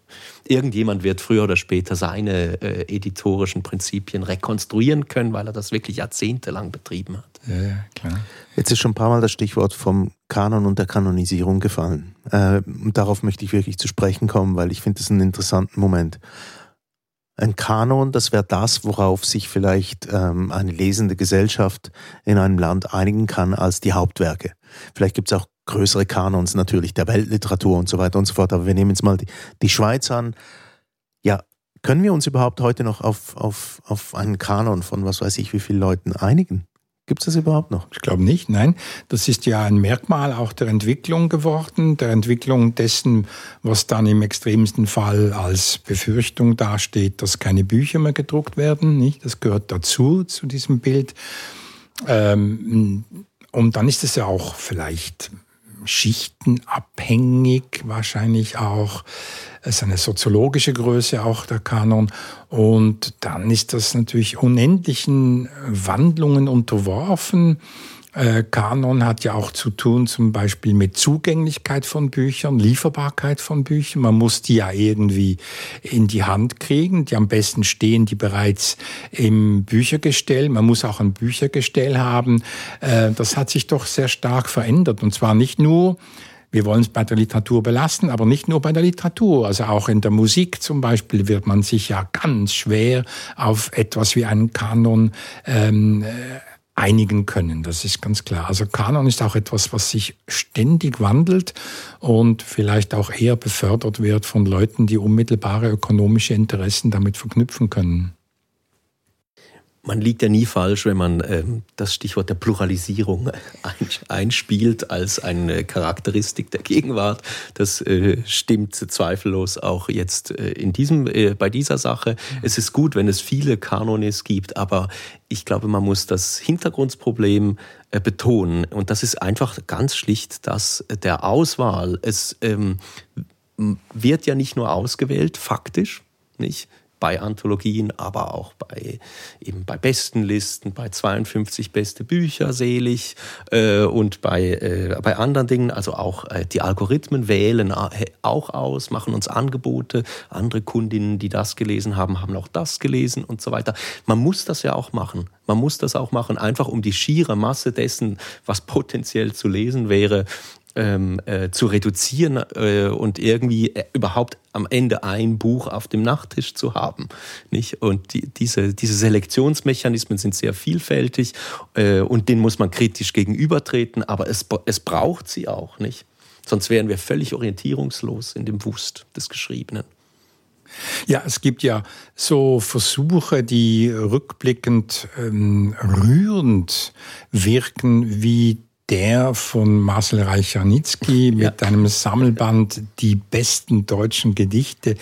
Speaker 6: irgendjemand wird früher oder später seine äh, editorischen Prinzipien rekonstruieren können, weil er das wirklich jahrzehntelang betrieben hat.
Speaker 5: Ja, ja, klar. Jetzt ist schon ein paar Mal das Stichwort vom Kanon und der Kanonisierung gefallen. Äh, und darauf möchte ich wirklich zu sprechen kommen, weil ich finde das einen interessanten Moment. Ein Kanon, das wäre das, worauf sich vielleicht ähm, eine lesende Gesellschaft in einem Land einigen kann als die Hauptwerke. Vielleicht gibt es auch größere Kanons natürlich der Weltliteratur und so weiter und so fort. Aber wir nehmen jetzt mal die, die Schweiz an. Ja, können wir uns überhaupt heute noch auf, auf, auf einen Kanon von was weiß ich wie vielen Leuten einigen? Gibt es das überhaupt noch?
Speaker 7: Ich glaube nicht, nein. Das ist ja ein Merkmal auch der Entwicklung geworden, der Entwicklung dessen, was dann im extremsten Fall als Befürchtung dasteht, dass keine Bücher mehr gedruckt werden. Nicht? Das gehört dazu, zu diesem Bild. Ähm, und dann ist es ja auch vielleicht schichtenabhängig, wahrscheinlich auch. Es ist eine soziologische Größe, auch der Kanon. Und dann ist das natürlich unendlichen Wandlungen unterworfen. Äh, Kanon hat ja auch zu tun zum Beispiel mit Zugänglichkeit von Büchern, Lieferbarkeit von Büchern. Man muss die ja irgendwie in die Hand kriegen. Die am besten stehen die bereits im Büchergestell. Man muss auch ein Büchergestell haben. Äh, das hat sich doch sehr stark verändert. Und zwar nicht nur wir wollen es bei der Literatur belassen, aber nicht nur bei der Literatur. Also auch in der Musik zum Beispiel wird man sich ja ganz schwer auf etwas wie einen Kanon ähm, äh, einigen können. Das ist ganz klar. Also Kanon ist auch etwas, was sich ständig wandelt und vielleicht auch eher befördert wird von Leuten, die unmittelbare ökonomische Interessen damit verknüpfen können
Speaker 6: man liegt ja nie falsch, wenn man ähm, das Stichwort der Pluralisierung einspielt als eine Charakteristik der Gegenwart. Das äh, stimmt zweifellos auch jetzt äh, in diesem, äh, bei dieser Sache. Es ist gut, wenn es viele Kanonis gibt, aber ich glaube, man muss das Hintergrundproblem äh, betonen. Und das ist einfach ganz schlicht, dass der Auswahl, es ähm, wird ja nicht nur ausgewählt, faktisch, nicht? Bei Anthologien, aber auch bei, eben bei Bestenlisten, bei 52 beste Bücher selig äh, und bei, äh, bei anderen Dingen. Also auch äh, die Algorithmen wählen äh, auch aus, machen uns Angebote. Andere Kundinnen, die das gelesen haben, haben auch das gelesen und so weiter. Man muss das ja auch machen. Man muss das auch machen, einfach um die schiere Masse dessen, was potenziell zu lesen wäre, ähm, äh, zu reduzieren äh, und irgendwie äh, überhaupt am Ende ein Buch auf dem Nachttisch zu haben. Nicht? Und die, diese, diese Selektionsmechanismen sind sehr vielfältig äh, und denen muss man kritisch gegenübertreten, aber es, es braucht sie auch. nicht. Sonst wären wir völlig orientierungslos in dem Wust des Geschriebenen.
Speaker 7: Ja, es gibt ja so Versuche, die rückblickend ähm, rührend wirken, wie der von Marcel Reich-Ranitzky mit ja. einem Sammelband Die besten deutschen Gedichte.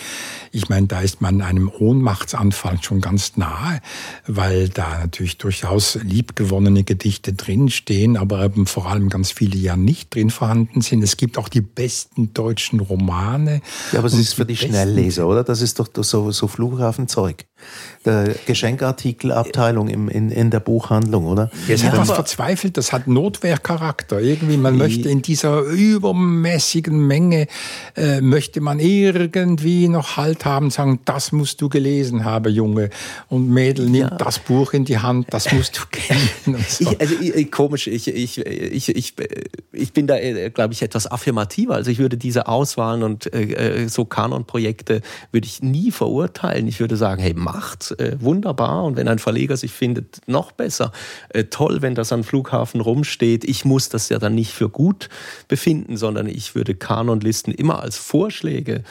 Speaker 7: Ich meine, da ist man einem Ohnmachtsanfall schon ganz nahe, weil da natürlich durchaus liebgewonnene Gedichte drinstehen, aber eben vor allem ganz viele ja nicht drin vorhanden sind. Es gibt auch die besten deutschen Romane.
Speaker 5: Ja, aber es ist für die, die Schnellleser, oder? Das ist doch so, so Flughafenzeug der Geschenkartikelabteilung im, in, in der Buchhandlung, oder?
Speaker 7: Ja, es hat was verzweifelt, das hat Notwehrcharakter. Irgendwie, man möchte in dieser übermäßigen Menge, äh, möchte man irgendwie noch Halt haben, sagen, das musst du gelesen haben, Junge. Und Mädel, nimm ja. das Buch in die Hand, das musst du kennen.
Speaker 6: So. Ich, also ich, komisch, ich, ich, ich, ich, ich bin da, äh, glaube ich, etwas affirmativer. Also ich würde diese Auswahlen und äh, äh, so Kanonprojekte würde ich nie verurteilen. Ich würde sagen, hey, macht, äh, wunderbar. Und wenn ein Verleger sich findet, noch besser. Äh, toll, wenn das am Flughafen rumsteht. Ich muss das ja dann nicht für gut befinden, sondern ich würde Kanonlisten immer als Vorschläge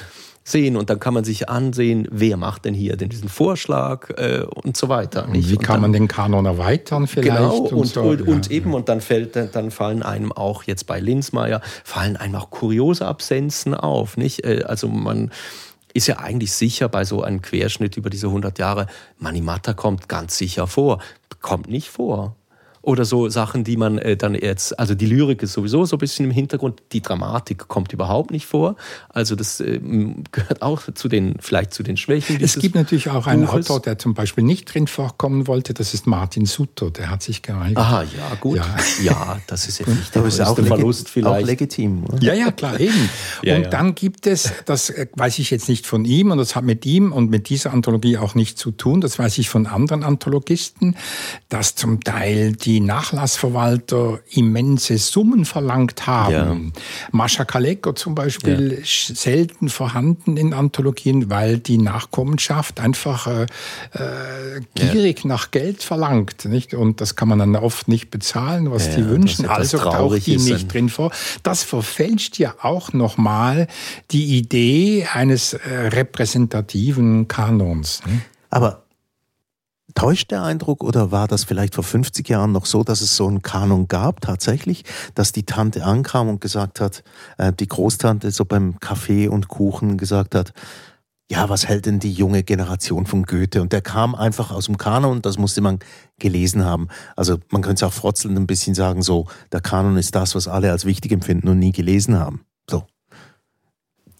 Speaker 6: sehen und dann kann man sich ansehen, wer macht denn hier denn diesen Vorschlag äh, und so weiter.
Speaker 7: Und wie und kann dann, man den Kanon erweitern vielleicht?
Speaker 6: Genau, und, und, so, und, ja, und eben, ja. und dann fällt, dann fallen einem auch jetzt bei Linsmeier, fallen einem auch kuriose Absenzen auf, nicht? Äh, also man, ist ja eigentlich sicher bei so einem Querschnitt über diese 100 Jahre, Manimata kommt ganz sicher vor. Kommt nicht vor oder so Sachen, die man äh, dann jetzt, also die Lyrik ist sowieso so ein bisschen im Hintergrund, die Dramatik kommt überhaupt nicht vor. Also das äh, gehört auch zu den, vielleicht zu den Schwächen.
Speaker 7: Es gibt natürlich auch einen Buches. Autor, der zum Beispiel nicht drin vorkommen wollte, das ist Martin Sutter, der hat sich geweigert.
Speaker 6: Aha, ja, gut. Ja, ja das ist jetzt nicht der größte auch Verlust vielleicht.
Speaker 5: Auch legitim.
Speaker 7: Oder? Ja, ja, klar, eben. ja, und ja. dann gibt es, das äh, weiß ich jetzt nicht von ihm und das hat mit ihm und mit dieser Anthologie auch nichts zu tun, das weiß ich von anderen Anthologisten, dass zum Teil die die Nachlassverwalter immense Summen verlangt haben. Ja. Mascha Kaleko zum Beispiel ja. selten vorhanden in Anthologien, weil die Nachkommenschaft einfach äh, äh, gierig ja. nach Geld verlangt. Nicht? Und das kann man dann oft nicht bezahlen, was die wünschen. Also taucht die nicht drin vor. Das verfälscht ja auch nochmal die Idee eines äh, repräsentativen Kanons.
Speaker 5: Ne? Aber Täuscht der Eindruck oder war das vielleicht vor 50 Jahren noch so, dass es so einen Kanon gab tatsächlich, dass die Tante ankam und gesagt hat, äh, die Großtante so beim Kaffee und Kuchen gesagt hat, ja, was hält denn die junge Generation von Goethe? Und der kam einfach aus dem Kanon das musste man gelesen haben. Also man könnte es auch frotzelnd ein bisschen sagen, so, der Kanon ist das, was alle als wichtig empfinden und nie gelesen haben.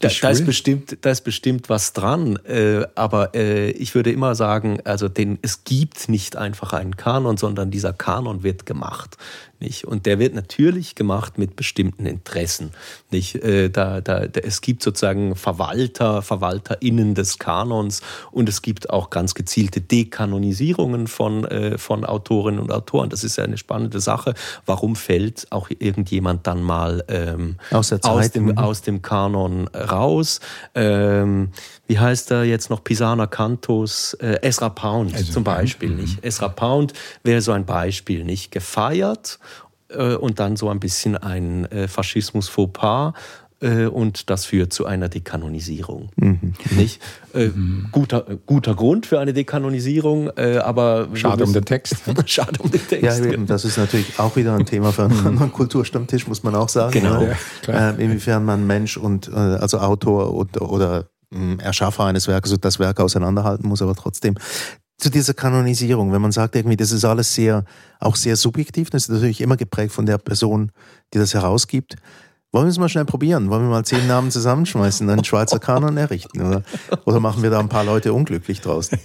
Speaker 6: Da, da, ist bestimmt, da ist bestimmt was dran, äh, aber äh, ich würde immer sagen, also den, es gibt nicht einfach einen Kanon, sondern dieser Kanon wird gemacht. Nicht? Und der wird natürlich gemacht mit bestimmten Interessen. Nicht? Äh, da, da, da, es gibt sozusagen Verwalter, VerwalterInnen des Kanons und es gibt auch ganz gezielte Dekanonisierungen von, äh, von Autorinnen und Autoren. Das ist ja eine spannende Sache. Warum fällt auch irgendjemand dann mal ähm, aus, aus, dem, mhm. aus dem Kanon raus? Ähm, wie heißt er jetzt noch, Pisana Cantos, äh, Ezra Pound also, zum Beispiel, mhm. nicht? Ezra Pound wäre so ein Beispiel, nicht? Gefeiert äh, und dann so ein bisschen ein äh, Faschismus-Fauxpas äh, und das führt zu einer Dekanonisierung. Mhm. Nicht? Äh, mhm. guter, guter Grund für eine Dekanonisierung, äh, aber
Speaker 7: schade um den Text.
Speaker 5: schade um den Text. Ja, eben, das ist natürlich auch wieder ein Thema für einen mhm. anderen Kulturstammtisch, muss man auch sagen. Genau. Ja, äh, inwiefern man Mensch und äh, also Autor und, oder Erschaffer eines Werkes und das Werk auseinanderhalten muss, aber trotzdem zu dieser Kanonisierung, wenn man sagt irgendwie, das ist alles sehr, auch sehr subjektiv, das ist natürlich immer geprägt von der Person, die das herausgibt. Wollen wir es mal schnell probieren? Wollen wir mal zehn Namen zusammenschmeißen, einen Schweizer Kanon errichten? Oder, oder machen wir da ein paar Leute unglücklich draußen?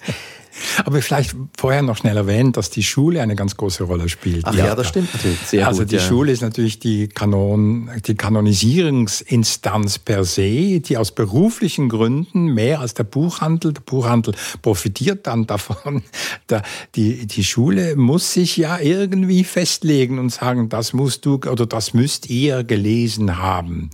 Speaker 7: Aber vielleicht vorher noch schnell erwähnen, dass die Schule eine ganz große Rolle spielt.
Speaker 5: Ach ja, ja das stimmt natürlich.
Speaker 7: Sehr also gut, die ja. Schule ist natürlich die, Kanon, die Kanonisierungsinstanz per se, die aus beruflichen Gründen mehr als der Buchhandel, der Buchhandel profitiert dann davon. die, die Schule muss sich ja irgendwie festlegen und sagen, das musst du oder das müsst ihr gelesen haben.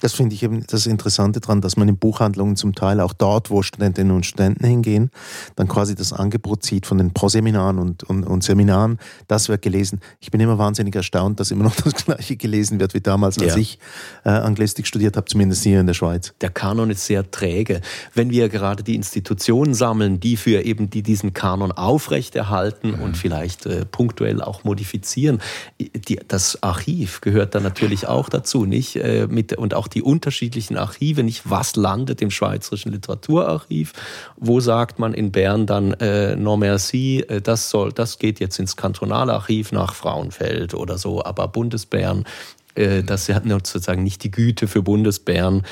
Speaker 5: Das finde ich eben das Interessante daran, dass man in Buchhandlungen zum Teil auch dort, wo Studentinnen und Studenten hingehen, dann quasi das Angebot zieht von den Proseminaren und, und, und Seminaren. Das wird gelesen. Ich bin immer wahnsinnig erstaunt, dass immer noch das Gleiche gelesen wird wie damals, als ja. ich äh, Anglistik studiert habe, zumindest hier in der Schweiz.
Speaker 6: Der Kanon ist sehr träge. Wenn wir gerade die Institutionen sammeln, die für eben die diesen Kanon aufrechterhalten mhm. und vielleicht äh, punktuell auch modifizieren, die, das Archiv gehört da natürlich auch dazu, nicht? Äh, mit, und auch die unterschiedlichen Archive, nicht was landet im Schweizerischen Literaturarchiv, wo sagt man in Bern dann äh, non merci, äh, das soll, das geht jetzt ins Kantonalarchiv nach Frauenfeld oder so, aber Bundesbären äh, das hat sozusagen nicht die Güte für Bundesbären.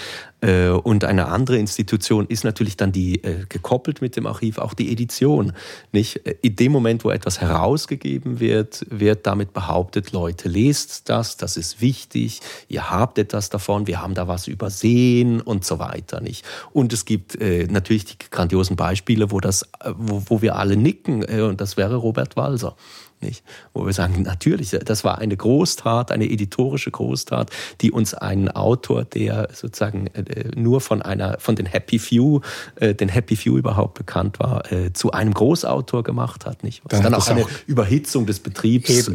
Speaker 6: Äh, und eine andere Institution ist natürlich dann die, äh, gekoppelt mit dem Archiv, auch die Edition. Nicht? In dem Moment, wo etwas herausgegeben wird, wird damit behauptet, Leute, lest das, das ist wichtig, ihr habt etwas davon, wir haben da was übersehen und so weiter. Nicht? Und es gibt natürlich die grandiosen Beispiele, wo, das, wo, wo wir alle nicken, und das wäre Robert Walser. Nicht? Wo wir sagen, natürlich, das war eine Großtat, eine editorische Großtat, die uns einen Autor, der sozusagen äh, nur von einer, von den Happy Few, äh, den Happy Few überhaupt bekannt war, äh, zu einem Großautor gemacht hat. Nicht? Was dann, dann auch eine auch Überhitzung des Betriebs.
Speaker 7: Es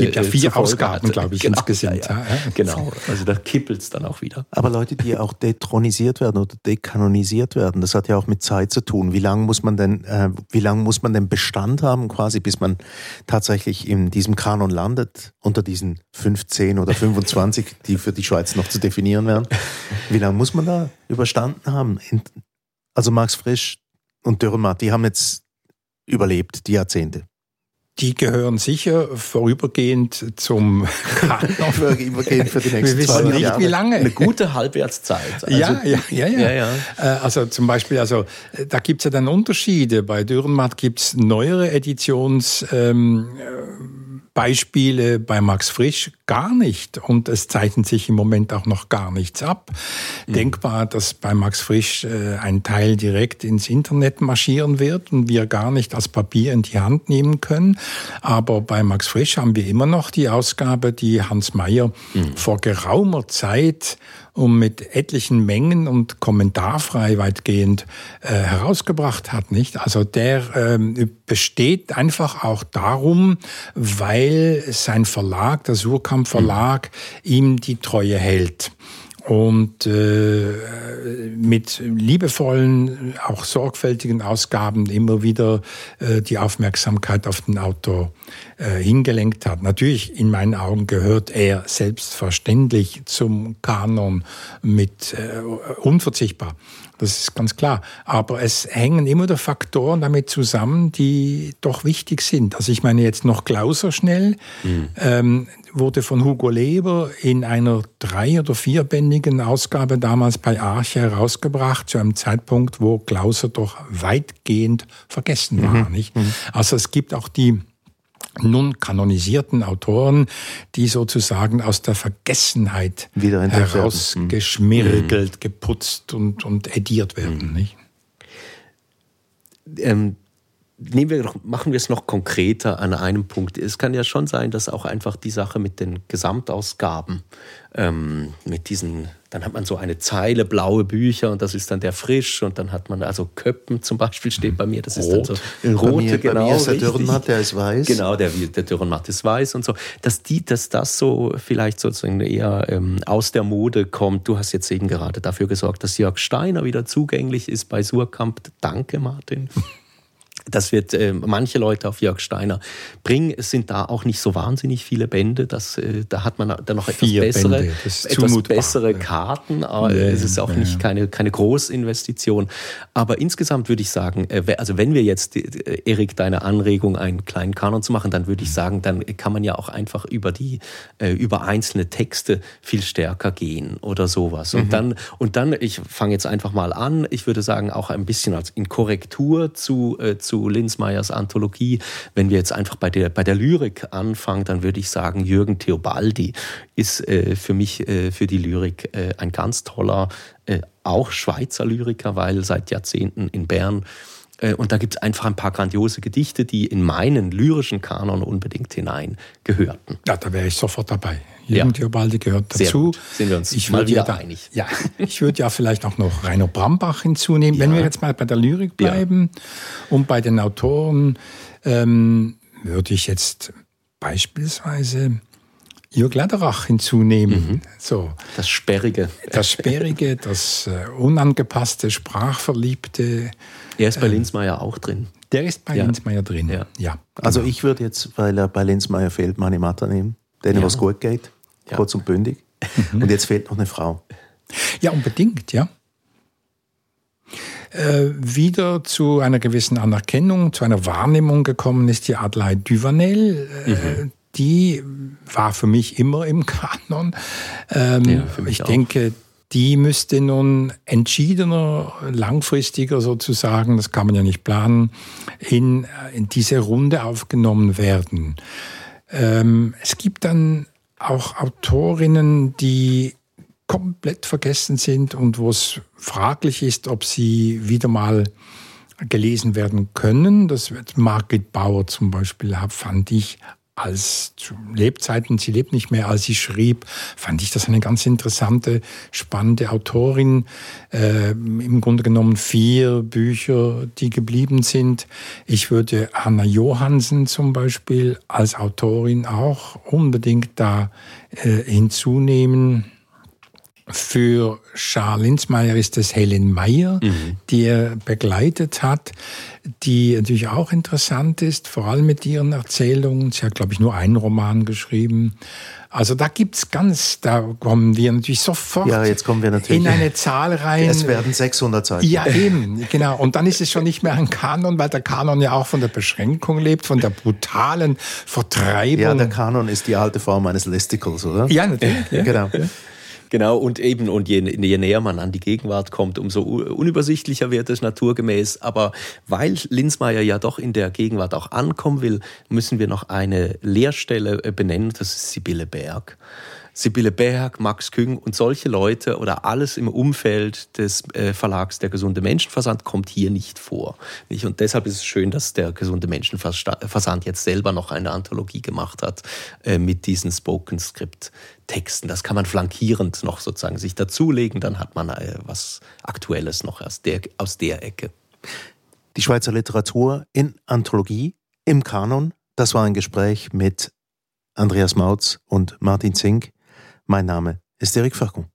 Speaker 7: gibt ja vier Ausgaben, glaube ich, genau, insgesamt.
Speaker 6: Ja, ja. Genau, also da kippelt es dann auch wieder.
Speaker 5: Aber Leute, die auch detronisiert werden oder dekanonisiert werden, das hat ja auch mit Zeit zu tun. Wie lange muss man denn, äh, wie lange muss man denn Bestand haben, quasi, bis man tatsächlich in diesem Kanon landet, unter diesen 15 oder 25, die für die Schweiz noch zu definieren wären. Wie lange muss man da überstanden haben? Also Max Frisch und Dürrenmatt, die haben jetzt überlebt, die Jahrzehnte.
Speaker 7: Die gehören sicher vorübergehend zum
Speaker 5: Kanon. vorübergehend für die nächsten
Speaker 7: Wir wissen nicht,
Speaker 5: Jahre.
Speaker 7: wie lange.
Speaker 6: Eine gute Halbwertszeit.
Speaker 7: Also, ja, ja, ja, ja, ja. ja. Äh, also zum Beispiel, also da gibt es ja dann Unterschiede. Bei Dürrenmatt gibt es neuere Editions... Ähm, Beispiele bei Max Frisch gar nicht und es zeichnet sich im Moment auch noch gar nichts ab. Mhm. Denkbar, dass bei Max Frisch äh, ein Teil direkt ins Internet marschieren wird und wir gar nicht als Papier in die Hand nehmen können. Aber bei Max Frisch haben wir immer noch die Ausgabe, die Hans Mayer mhm. vor geraumer Zeit und mit etlichen Mengen und kommentarfrei weitgehend äh, herausgebracht hat, nicht? Also der ähm, besteht einfach auch darum, weil sein Verlag, der Surkamp Verlag, mhm. ihm die Treue hält und äh, mit liebevollen, auch sorgfältigen Ausgaben immer wieder äh, die Aufmerksamkeit auf den Autor äh, hingelenkt hat. Natürlich, in meinen Augen gehört er selbstverständlich zum Kanon mit äh, unverzichtbar. Das ist ganz klar. Aber es hängen immer wieder Faktoren damit zusammen, die doch wichtig sind. Also ich meine jetzt noch Klauser schnell. Mhm. Ähm, wurde von Hugo Leber in einer drei- oder vierbändigen Ausgabe damals bei Arche herausgebracht, zu einem Zeitpunkt, wo Klauser doch weitgehend vergessen war. Mhm. Nicht? Mhm. Also es gibt auch die nun kanonisierten Autoren, die sozusagen aus der Vergessenheit herausgeschmirgelt, mhm. geputzt und, und ediert werden. Mhm. Nicht?
Speaker 6: Ähm, nehmen wir machen wir es noch konkreter an einem Punkt. Es kann ja schon sein, dass auch einfach die Sache mit den Gesamtausgaben, ähm, mit diesen, dann hat man so eine Zeile blaue Bücher und das ist dann der frisch und dann hat man also Köppen zum Beispiel steht bei mir, das ist
Speaker 5: Rot.
Speaker 6: dann so rote,
Speaker 5: bei mir,
Speaker 6: genau.
Speaker 5: Bei mir ist der Dürrenmatt, der ist weiß.
Speaker 6: Genau, der, der Dürrenmatt ist weiß und so. Dass die, dass das so vielleicht sozusagen eher ähm, aus der Mode kommt. Du hast jetzt eben gerade dafür gesorgt, dass Jörg Steiner wieder zugänglich ist bei Surkamp. Danke, Martin. Das wird äh, manche Leute auf Jörg Steiner bringen. Es sind da auch nicht so wahnsinnig viele Bände. Das, äh, da hat man dann noch etwas
Speaker 7: Vier
Speaker 6: bessere,
Speaker 7: etwas
Speaker 6: bessere Karten. Aber nee, es ist auch nee. nicht keine, keine Großinvestition. Aber insgesamt würde ich sagen, äh, also wenn wir jetzt, äh, Erik, deine Anregung, einen kleinen Kanon zu machen, dann würde ich sagen, dann kann man ja auch einfach über die, äh, über einzelne Texte viel stärker gehen oder sowas. Und mhm. dann, und dann, ich fange jetzt einfach mal an. Ich würde sagen, auch ein bisschen als in Korrektur zu, äh, zu Linsmeyers Anthologie. Wenn wir jetzt einfach bei der, bei der Lyrik anfangen, dann würde ich sagen, Jürgen Theobaldi ist äh, für mich, äh, für die Lyrik äh, ein ganz toller, äh, auch Schweizer Lyriker, weil seit Jahrzehnten in Bern und da gibt es einfach ein paar grandiose Gedichte, die in meinen lyrischen Kanon unbedingt hinein gehörten.
Speaker 7: Ja, da wäre ich sofort dabei. Jürgen ja. gehört dazu.
Speaker 6: Sind wir uns
Speaker 7: ich mal wieder
Speaker 6: da, einig.
Speaker 7: Ja, ich würde ja vielleicht auch noch Rainer Brambach hinzunehmen. Ja. Wenn wir jetzt mal bei der Lyrik bleiben ja. und bei den Autoren, ähm, würde ich jetzt beispielsweise Jörg Lederach hinzunehmen. Mhm.
Speaker 6: So. Das Sperrige.
Speaker 7: Das Sperrige, das äh, unangepasste, sprachverliebte.
Speaker 6: Er ist bei ähm, Linsmeier auch drin.
Speaker 7: Der ist bei ja. Linsmeier drin,
Speaker 5: ja. ja also genau. ich würde jetzt, weil er bei Linsmeier fehlt, meine Matter nehmen, denen ja. was gut geht, ja. kurz und bündig. Mhm. Und jetzt fehlt noch eine Frau.
Speaker 7: Ja, unbedingt, ja. Äh, wieder zu einer gewissen Anerkennung, zu einer Wahrnehmung gekommen ist die Adelaide Duvanel. Äh, mhm die war für mich immer im Kanon. Ähm, ja, ich auch. denke, die müsste nun entschiedener, langfristiger sozusagen, das kann man ja nicht planen, in, in diese Runde aufgenommen werden. Ähm, es gibt dann auch Autorinnen, die komplett vergessen sind und wo es fraglich ist, ob sie wieder mal gelesen werden können. Das wird Margit Bauer zum Beispiel, fand ich als zu Lebzeiten, sie lebt nicht mehr, als sie schrieb, fand ich das eine ganz interessante, spannende Autorin. Äh, Im Grunde genommen vier Bücher, die geblieben sind. Ich würde Hanna Johansen zum Beispiel als Autorin auch unbedingt da äh, hinzunehmen. Für Charles Linsmeyer ist es Helen Meyer, mhm. die er begleitet hat, die natürlich auch interessant ist, vor allem mit ihren Erzählungen. Sie hat, glaube ich, nur einen Roman geschrieben. Also da gibt's ganz, da kommen wir natürlich sofort
Speaker 5: ja, jetzt kommen wir natürlich
Speaker 7: in eine Zahl rein.
Speaker 5: Es werden 600 Seiten.
Speaker 7: Ja, eben, genau. Und dann ist es schon nicht mehr ein Kanon, weil der Kanon ja auch von der Beschränkung lebt, von der brutalen Vertreibung. Ja,
Speaker 5: der Kanon ist die alte Form eines Listicles, oder?
Speaker 7: Ja, natürlich. Ja.
Speaker 5: Genau.
Speaker 6: Ja. Genau, und eben, und je, je näher man an die Gegenwart kommt, umso unübersichtlicher wird es naturgemäß. Aber weil Linsmeier ja doch in der Gegenwart auch ankommen will, müssen wir noch eine Lehrstelle äh, benennen, das ist Sibylle Berg. Sibylle Berg, Max Küng und solche Leute oder alles im Umfeld des äh, Verlags Der gesunde Menschenversand kommt hier nicht vor. Und deshalb ist es schön, dass der gesunde Menschenversand jetzt selber noch eine Anthologie gemacht hat äh, mit diesen Spoken Script Texten. Das kann man flankierend noch sozusagen sich dazulegen, dann hat man äh, was Aktuelles noch aus der, aus der Ecke.
Speaker 5: Die Schweizer Literatur in Anthologie, im Kanon, das war ein Gespräch mit Andreas Mautz und Martin Zink. Mein Name ist Erik Fachung.